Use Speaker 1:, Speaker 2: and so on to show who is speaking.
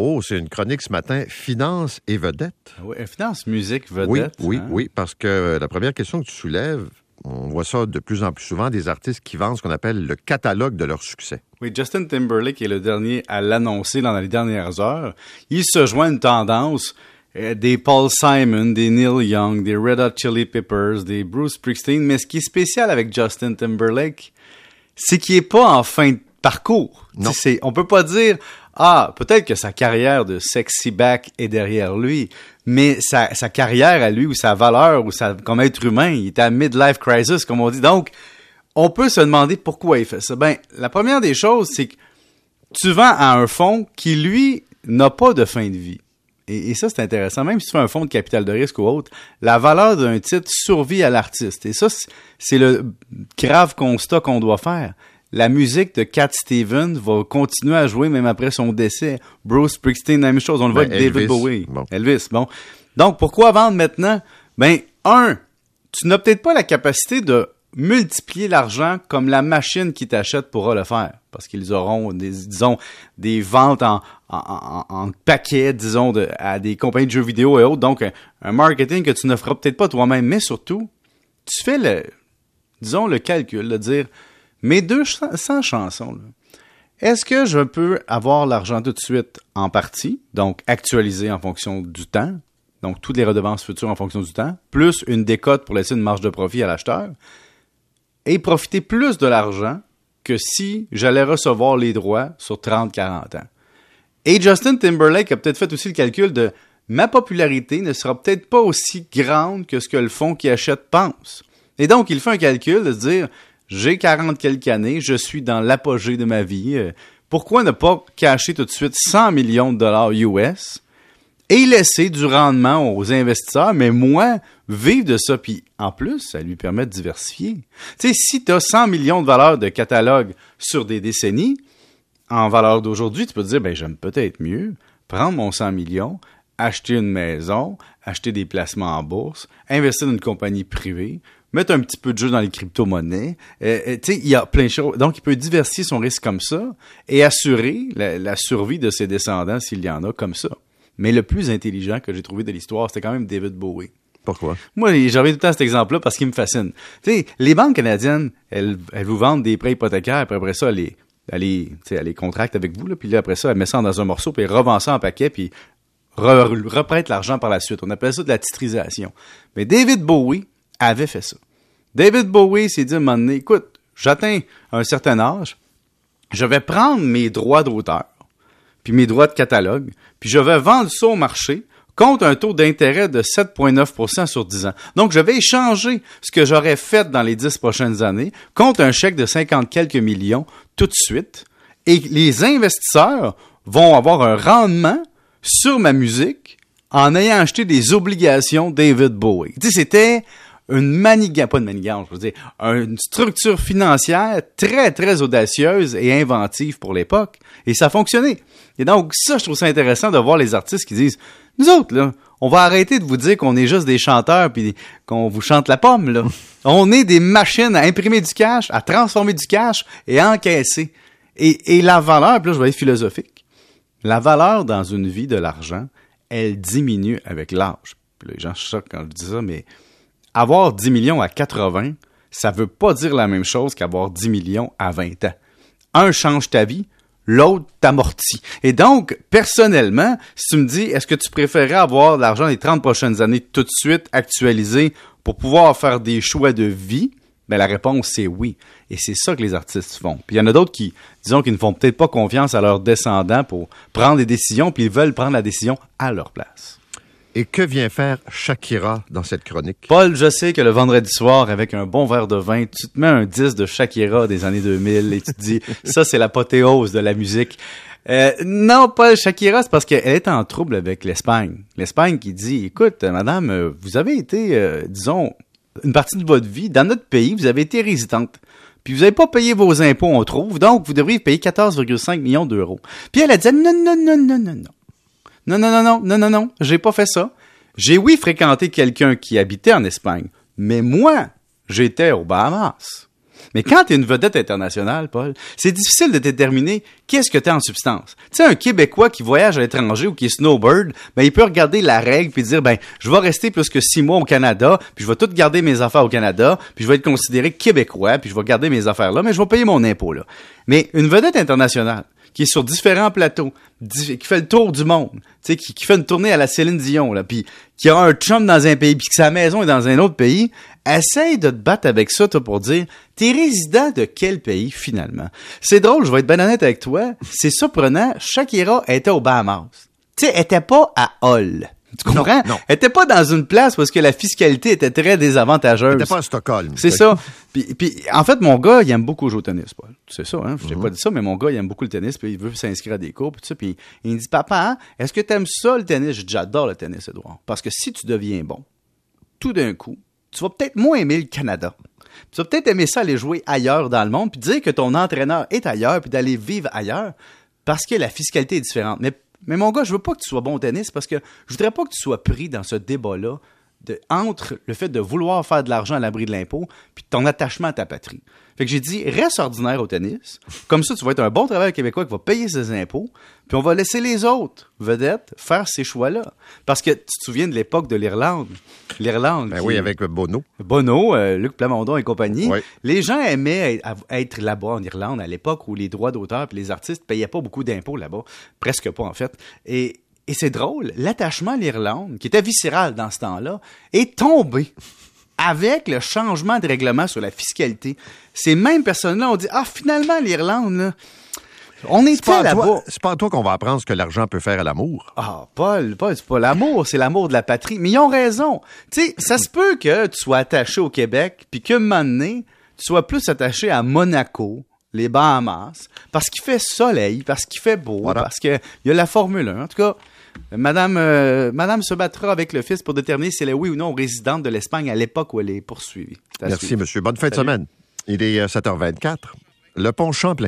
Speaker 1: Oh, c'est une chronique ce matin, finance et vedette.
Speaker 2: Oui, finance, musique, vedette.
Speaker 1: Oui, oui,
Speaker 2: hein?
Speaker 1: oui, parce que la première question que tu soulèves, on voit ça de plus en plus souvent, des artistes qui vendent ce qu'on appelle le catalogue de leur succès.
Speaker 2: Oui, Justin Timberlake est le dernier à l'annoncer dans les dernières heures. Il se joint à une tendance euh, des Paul Simon, des Neil Young, des Red Hot Chili Peppers, des Bruce Springsteen. Mais ce qui est spécial avec Justin Timberlake, c'est qu'il est pas en fin de parcours.
Speaker 1: Non.
Speaker 2: Tu sais, on peut pas dire ah peut-être que sa carrière de sexy back est derrière lui, mais sa, carrière à lui ou sa valeur ou sa comme être humain, il est à midlife crisis comme on dit. Donc on peut se demander pourquoi il fait ça. Ben la première des choses c'est que tu vends à un fonds qui lui n'a pas de fin de vie. Et, et ça, c'est intéressant. Même si tu fais un fonds de capital de risque ou autre, la valeur d'un titre survit à l'artiste. Et ça, c'est le grave constat qu'on doit faire. La musique de Cat Stevens va continuer à jouer même après son décès. Bruce Springsteen, la même chose. On le voit
Speaker 1: Ben,
Speaker 2: avec David Bowie.
Speaker 1: bon.
Speaker 2: Elvis, bon. Donc, pourquoi vendre maintenant? Ben, un, tu n'as peut-être pas la capacité de multiplier l'argent comme la machine qui t'achète pourra le faire. Parce qu'ils auront, des, disons, des ventes en, en, en, en paquet, disons, de, à des compagnies de jeux vidéo et autres. Donc, un, un marketing que tu ne feras peut-être pas toi-même. Mais surtout, tu fais le, disons, le calcul de dire, mes 200 chansons, est-ce que je peux avoir l'argent tout de suite en partie, donc actualisé en fonction du temps, donc toutes les redevances futures en fonction du temps, plus une décote pour laisser une marge de profit à l'acheteur, et profiter plus de l'argent que si j'allais recevoir les droits sur 30-40 ans? Et Justin Timberlake a peut-être fait aussi le calcul de ma popularité ne sera peut-être pas aussi grande que ce que le fonds qui achète pense. Et donc, il fait un calcul de se dire, j'ai 40 quelques années, je suis dans l'apogée de ma vie, euh, pourquoi ne pas cacher tout de suite 100 millions de dollars US et laisser du rendement aux investisseurs, mais moi, vivre de ça. Puis en plus, ça lui permet de diversifier. Tu sais, si tu as 100 millions de valeurs de catalogue sur des décennies, en valeur d'aujourd'hui, tu peux te dire, ben j'aime peut-être mieux prendre mon 100 millions, acheter une maison, acheter des placements en bourse, investir dans une compagnie privée, mettre un petit peu de jeu dans les crypto-monnaies. Euh, euh, tu sais, il y a plein de choses. Donc, il peut diversifier son risque comme ça et assurer la, la survie de ses descendants s'il y en a comme ça. Mais le plus intelligent que j'ai trouvé de l'histoire, c'était quand même David Bowie.
Speaker 1: Pourquoi?
Speaker 2: Moi, j'ai reviens tout le temps à cet exemple-là parce qu'il me fascine. Tu sais, les banques canadiennes, elles, elles vous vendent des prêts hypothécaires, puis après ça, elles les, elles les, tu sais, elles les contractent avec vous, là, puis là, après ça, elles mettent ça dans un morceau, puis elles revendent ça en paquet, puis re- reprêtent l'argent par la suite. On appelle ça de la titrisation. Mais David Bowie avait fait ça. David Bowie s'est dit à un moment donné, écoute, j'atteins un certain âge, je vais prendre mes droits d'auteur, puis mes droits de catalogue, puis je vais vendre ça au marché contre un taux d'intérêt de 7,9% sur 10 ans. Donc, je vais échanger ce que j'aurais fait dans les 10 prochaines années contre un chèque de 50 quelques millions tout de suite. Et les investisseurs vont avoir un rendement sur ma musique en ayant acheté des obligations David Bowie. Tu c'était une manigance, pas une manigance, je veux dire, une structure financière très, très audacieuse et inventive pour l'époque. Et ça fonctionnait. Et donc, ça, je trouve ça intéressant de voir les artistes qui disent, nous autres, là, on va arrêter de vous dire qu'on est juste des chanteurs puis qu'on vous chante la pomme, là. on est des machines à imprimer du cash, à transformer du cash et à encaisser. Et, et la valeur, puis là, je vais être philosophique. La valeur dans une vie de l'argent, elle diminue avec l'âge. Les gens choquent quand je dis ça, mais avoir 10 millions à 80, ça veut pas dire la même chose qu'avoir 10 millions à 20 ans. Un change ta vie, l'autre t'amortit. Et donc, personnellement, si tu me dis, est-ce que tu préférerais avoir l'argent des 30 prochaines années tout de suite actualisé pour pouvoir faire des choix de vie? Ben, la réponse, c'est oui. Et c'est ça que les artistes font. Puis il y en a d'autres qui, disons, qui ne font peut-être pas confiance à leurs descendants pour prendre des décisions, puis ils veulent prendre la décision à leur place.
Speaker 1: Et que vient faire Shakira dans cette chronique?
Speaker 2: Paul, je sais que le vendredi soir, avec un bon verre de vin, tu te mets un disque de Shakira des années 2000 et tu te dis, ça, c'est l'apothéose de la musique. Euh, non, Paul, Shakira, c'est parce qu'elle est en trouble avec l'Espagne. L'Espagne qui dit, écoute, madame, vous avez été, euh, disons, une partie de votre vie, dans notre pays, vous avez été résidente. Puis vous n'avez pas payé vos impôts, on trouve, donc vous devriez payer 14,5 millions d'euros. Puis elle a dit, non, non, non, non, non, non. Non, non, non, non, non, non, non, j'ai pas fait ça. J'ai oui fréquenté quelqu'un qui habitait en Espagne, mais moi, j'étais aux Bahamas. Mais quand tu es une vedette internationale, Paul, c'est difficile de déterminer qu'est-ce que tu en substance. Tu sais, un Québécois qui voyage à l'étranger ou qui est snowbird, ben, il peut regarder la règle puis dire, ben, je vais rester plus que six mois au Canada, puis je vais tout garder mes affaires au Canada, puis je vais être considéré Québécois, puis je vais garder mes affaires là, mais je vais payer mon impôt là. Mais une vedette internationale, qui est sur différents plateaux, qui fait le tour du monde, tu sais, qui, fait une tournée à la Céline Dion, là, puis qui a un chum dans un pays, puis que sa maison est dans un autre pays, essaye de te battre avec ça, toi, pour dire, t'es résident de quel pays, finalement? C'est drôle, je vais être ben honnête avec toi, c'est surprenant, Shakira était au Bahamas. Tu sais, était pas à Hull. Tu comprends?
Speaker 1: Non, non.
Speaker 2: Elle était pas dans une place parce que la fiscalité était très désavantageuse.
Speaker 1: Elle était pas à Stockholm.
Speaker 2: C'est ça. Puis, puis, en fait, mon gars, il aime beaucoup jouer au tennis, Paul. C'est ça, hein? Je t'ai
Speaker 1: Mhm.
Speaker 2: pas dit ça, mais mon gars, il aime beaucoup le tennis, puis il veut s'inscrire à des cours, puis tout ça. Puis il me dit, papa, est-ce que tu aimes ça, le tennis? J'adore le tennis, Edouard. Parce que si tu deviens bon, tout d'un coup, tu vas peut-être moins aimer le Canada. Tu vas peut-être aimer ça aller jouer ailleurs dans le monde, puis dire que ton entraîneur est ailleurs, puis d'aller vivre ailleurs, parce que la fiscalité est différente. Mais, mais mon gars, je veux pas que tu sois bon au tennis, parce que je voudrais pas que tu sois pris dans ce débat-là de, entre le fait de vouloir faire de l'argent à l'abri de l'impôt, puis ton attachement à ta patrie. Fait que j'ai dit, reste ordinaire au tennis. Comme ça, tu vas être un bon travailleur québécois qui va payer ses impôts, puis on va laisser les autres vedettes faire ces choix-là. Parce que tu te souviens de l'époque de l'Irlande? L'Irlande.
Speaker 1: Ben oui, avec Bono.
Speaker 2: Bono, euh, Luc Plamondon et compagnie.
Speaker 1: Oui.
Speaker 2: Les gens aimaient être- être là-bas en Irlande à l'époque où les droits d'auteur et les artistes payaient pas beaucoup d'impôts là-bas. Presque pas, en fait. Et, et c'est drôle, l'attachement à l'Irlande, qui était viscéral dans ce temps-là, est tombé avec le changement de règlement sur la fiscalité. Ces mêmes personnes-là ont dit, ah, finalement, l'Irlande, là, on était
Speaker 1: pas,
Speaker 2: là-bas.
Speaker 1: c'est pas à toi qu'on va apprendre ce que l'argent peut faire à l'amour.
Speaker 2: Ah, Paul, Paul, c'est pas l'amour, c'est l'amour de la patrie. Mais ils ont raison. Tu sais, ça se peut que tu sois attaché au Québec, puis qu'un moment donné, tu sois plus attaché à Monaco, les Bahamas, parce qu'il fait soleil, parce qu'il fait beau,
Speaker 1: Voilà.
Speaker 2: parce qu'il y a la Formule 1. En tout cas, Madame, euh, Madame se battra avec le fils pour déterminer si elle est oui ou non résidente de l'Espagne à l'époque où elle est poursuivie.
Speaker 1: Merci, monsieur. Bonne fin de semaine. Il est euh, 7h24. Le pont Champlain.